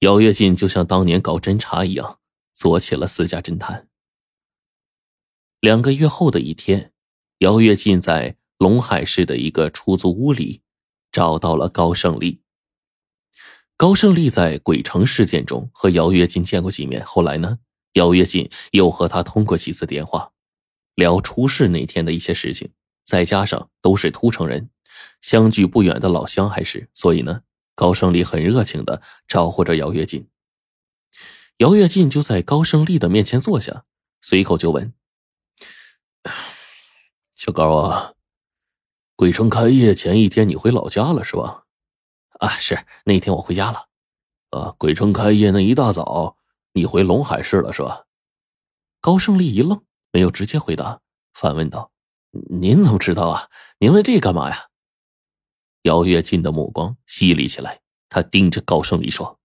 姚月进就像当年搞侦查一样，做起了私家侦探。两个月后的一天，姚月进在龙海市的一个出租屋里找到了高胜利。高胜利在鬼城事件中和姚月进见过几面，后来呢，姚月进又和他通过几次电话，聊出事那天的一些事情。再加上都是秃城人，相距不远的老乡还是，所以呢，高胜利很热情的招呼着姚月进。姚月进就在高胜利的面前坐下，随口就问。小高啊，鬼城开业前一天你回老家了是吧？啊，是那天我回家了。啊，鬼城开业那一大早你回龙海市了是吧？高胜利一愣，没有直接回答，反问道：“您怎么知道啊？您问这干嘛呀？”姚月进的目光犀利起来，他盯着高胜利说：“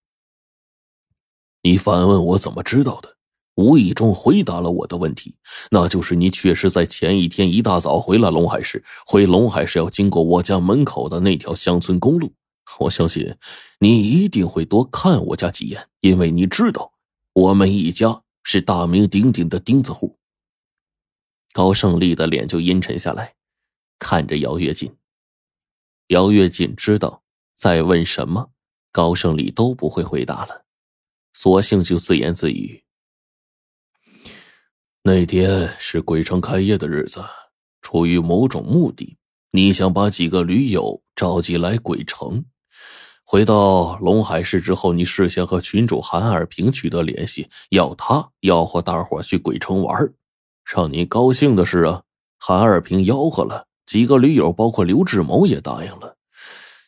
你反问我怎么知道的？”无意中回答了我的问题，那就是你确实在前一天一大早回了龙海市。回龙海市要经过我家门口的那条乡村公路。我相信你一定会多看我家几眼，因为你知道我们一家是大名鼎鼎的钉子户。高胜利的脸就阴沉下来，看着姚月进。姚月进知道再问什么，高胜利都不会回答了，索性就自言自语。那天是鬼城开业的日子，出于某种目的，你想把几个驴友召集来鬼城。回到龙海市之后，你事先和群主韩二平取得联系，要他吆喝大伙去鬼城玩。让你高兴的是啊，韩二平吆喝了，几个驴友包括刘志谋也答应了。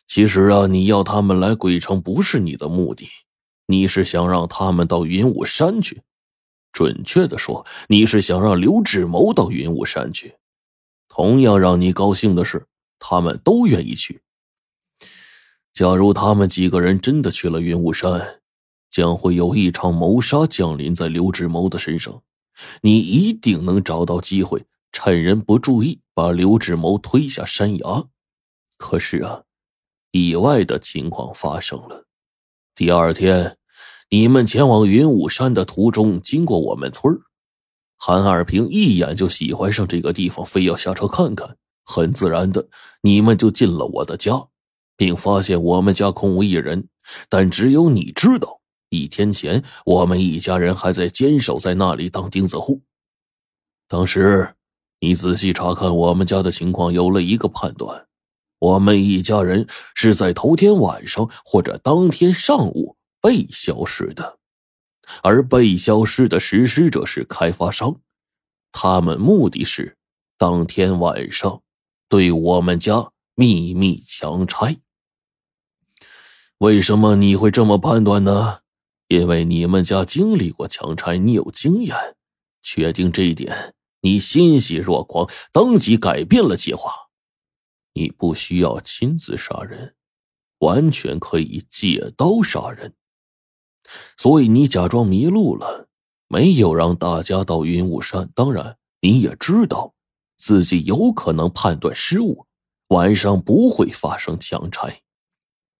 其实啊，你要他们来鬼城不是你的目的，你是想让他们到云雾山去。准确的说，你是想让刘志谋到云雾山去。同样让你高兴的是，他们都愿意去。假如他们几个人真的去了云雾山，将会有一场谋杀降临在刘志谋的身上。你一定能找到机会，趁人不注意把刘志谋推下山崖。可是啊，意外的情况发生了。第二天。你们前往云雾山的途中，经过我们村韩二平一眼就喜欢上这个地方，非要下车看看。很自然的，你们就进了我的家，并发现我们家空无一人。但只有你知道，一天前我们一家人还在坚守在那里当钉子户。当时，你仔细查看我们家的情况，有了一个判断：我们一家人是在头天晚上或者当天上午。被消失的，而被消失的实施者是开发商，他们目的是当天晚上对我们家秘密强拆。为什么你会这么判断呢？因为你们家经历过强拆，你有经验。确定这一点，你欣喜若狂，当即改变了计划。你不需要亲自杀人，完全可以借刀杀人。所以你假装迷路了，没有让大家到云雾山。当然，你也知道自己有可能判断失误，晚上不会发生强拆。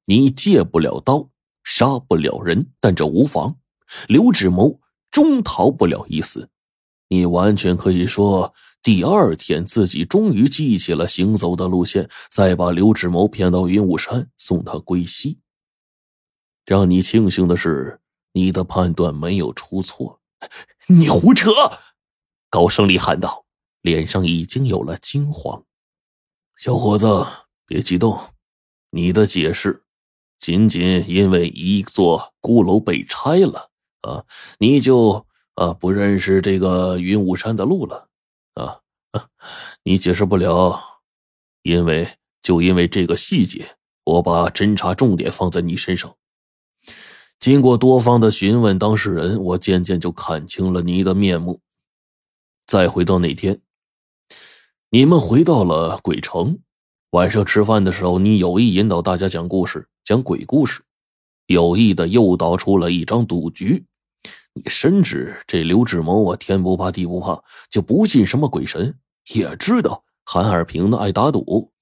你借不了刀，杀不了人，但这无妨。刘志谋终逃不了一死。你完全可以说，第二天自己终于记起了行走的路线，再把刘志谋骗到云雾山，送他归西。让你庆幸的是，你的判断没有出错。你胡扯！高胜利喊道，脸上已经有了惊慌。小伙子，别激动，你的解释仅仅因为一座孤楼被拆了啊，你就啊不认识这个云雾山的路了？你解释不了，因为就因为这个细节，我把侦查重点放在你身上。经过多方的询问当事人，我渐渐就看清了你的面目。再回到那天，你们回到了鬼城，晚上吃饭的时候，你有意引导大家讲故事，讲鬼故事，有意的诱导出了一张赌局。你深知这刘志谋啊，天不怕地不怕，就不信什么鬼神，也知道韩二平呢爱打赌，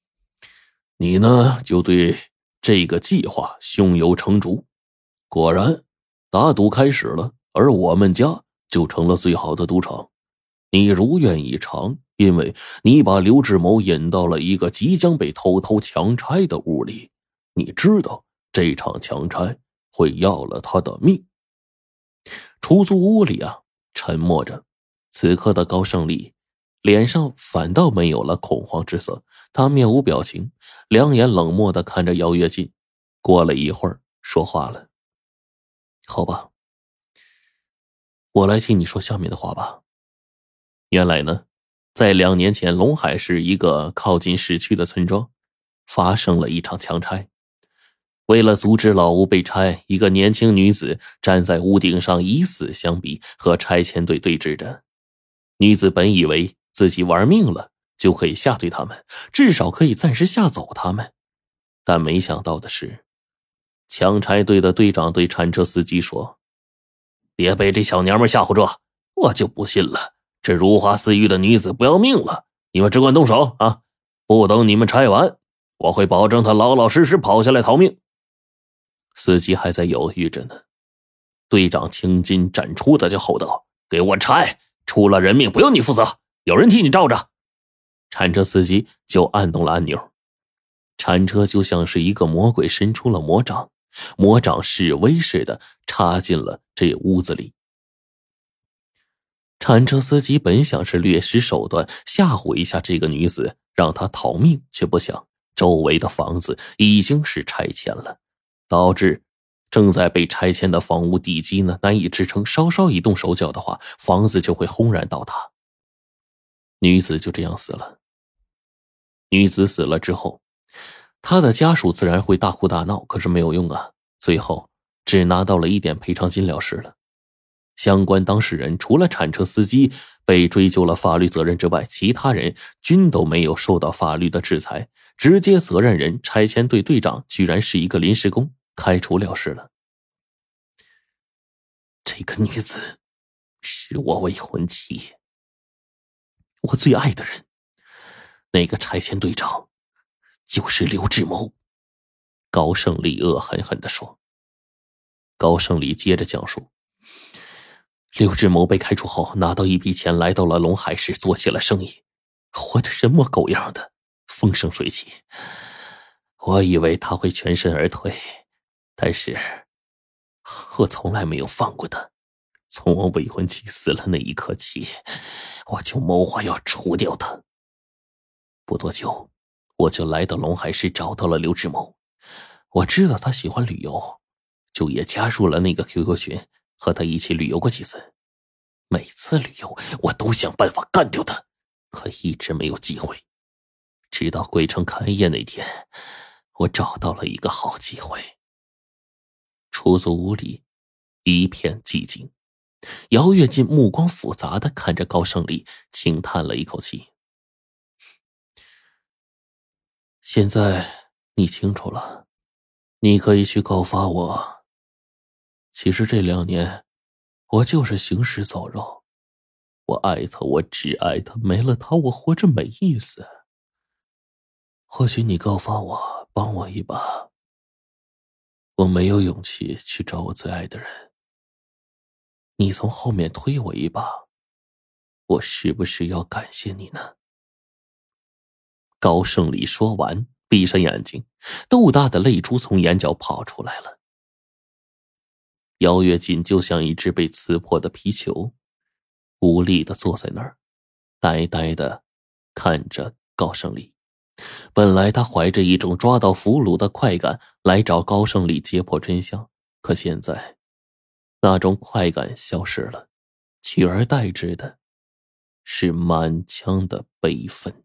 你呢就对这个计划胸有成竹。果然，打赌开始了，而我们家就成了最好的赌场。你如愿以偿，因为你把刘志谋引到了一个即将被偷偷强拆的屋里。你知道这场强拆会要了他的命。出租屋里啊，沉默着。此刻的高胜利脸上反倒没有了恐慌之色，他面无表情，两眼冷漠的看着姚月进。过了一会儿，说话了：“好吧，我来替你说下面的话吧。原来呢，在两年前，龙海市一个靠近市区的村庄，发生了一场强拆。为了阻止老屋被拆，一个年轻女子站在屋顶上以死相逼，和拆迁队对峙着。女子本以为自己玩命了，就可以吓退他们，至少可以暂时吓走他们，但没想到的是。”强拆队的队长对铲车司机说：“别被这小娘们吓唬住，我就不信了，这如花似玉的女子不要命了。你们只管动手啊！不等你们拆完，我会保证她老老实实跑下来逃命。”司机还在犹豫着呢，队长青筋展出的就吼道：“给我拆！出了人命不用你负责，有人替你罩着。”铲车司机就按动了按钮，铲车就像是一个魔鬼伸出了魔掌。魔掌示威似的插进了这屋子里。铲车司机本想是略施手段吓唬一下这个女子，让她逃命，却不想周围的房子已经是拆迁了，导致正在被拆迁的房屋地基呢难以支撑，稍稍一动手脚的话，房子就会轰然倒塌。女子就这样死了。女子死了之后。他的家属自然会大哭大闹，可是没有用啊！最后只拿到了一点赔偿金了事了。相关当事人除了铲车司机被追究了法律责任之外，其他人均都没有受到法律的制裁。直接责任人拆迁队队长居然是一个临时工，开除了事了。这个女子是我未婚妻，我最爱的人，那个拆迁队长。就是刘志谋，高胜利恶狠狠的说。高胜利接着讲述：刘志谋被开除后，拿到一笔钱，来到了龙海市做起了生意，活得人模狗样的，风生水起。我以为他会全身而退，但是，我从来没有放过他。从我未婚妻死了那一刻起，我就谋划要除掉他。不多久。我就来到龙海市，找到了刘志谋。我知道他喜欢旅游，就也加入了那个 QQ 群，和他一起旅游过几次。每次旅游，我都想办法干掉他，可一直没有机会。直到鬼城开业那天，我找到了一个好机会。出租屋里一片寂静，姚月进目光复杂的看着高胜利，轻叹了一口气。现在你清楚了，你可以去告发我。其实这两年，我就是行尸走肉。我爱他，我只爱他，没了他，我活着没意思。或许你告发我，帮我一把。我没有勇气去找我最爱的人。你从后面推我一把，我是不是要感谢你呢？高胜利说完，闭上眼睛，豆大的泪珠从眼角跑出来了。姚月锦就像一只被刺破的皮球，无力的坐在那儿，呆呆的看着高胜利。本来他怀着一种抓到俘虏的快感来找高胜利揭破真相，可现在，那种快感消失了，取而代之的是满腔的悲愤。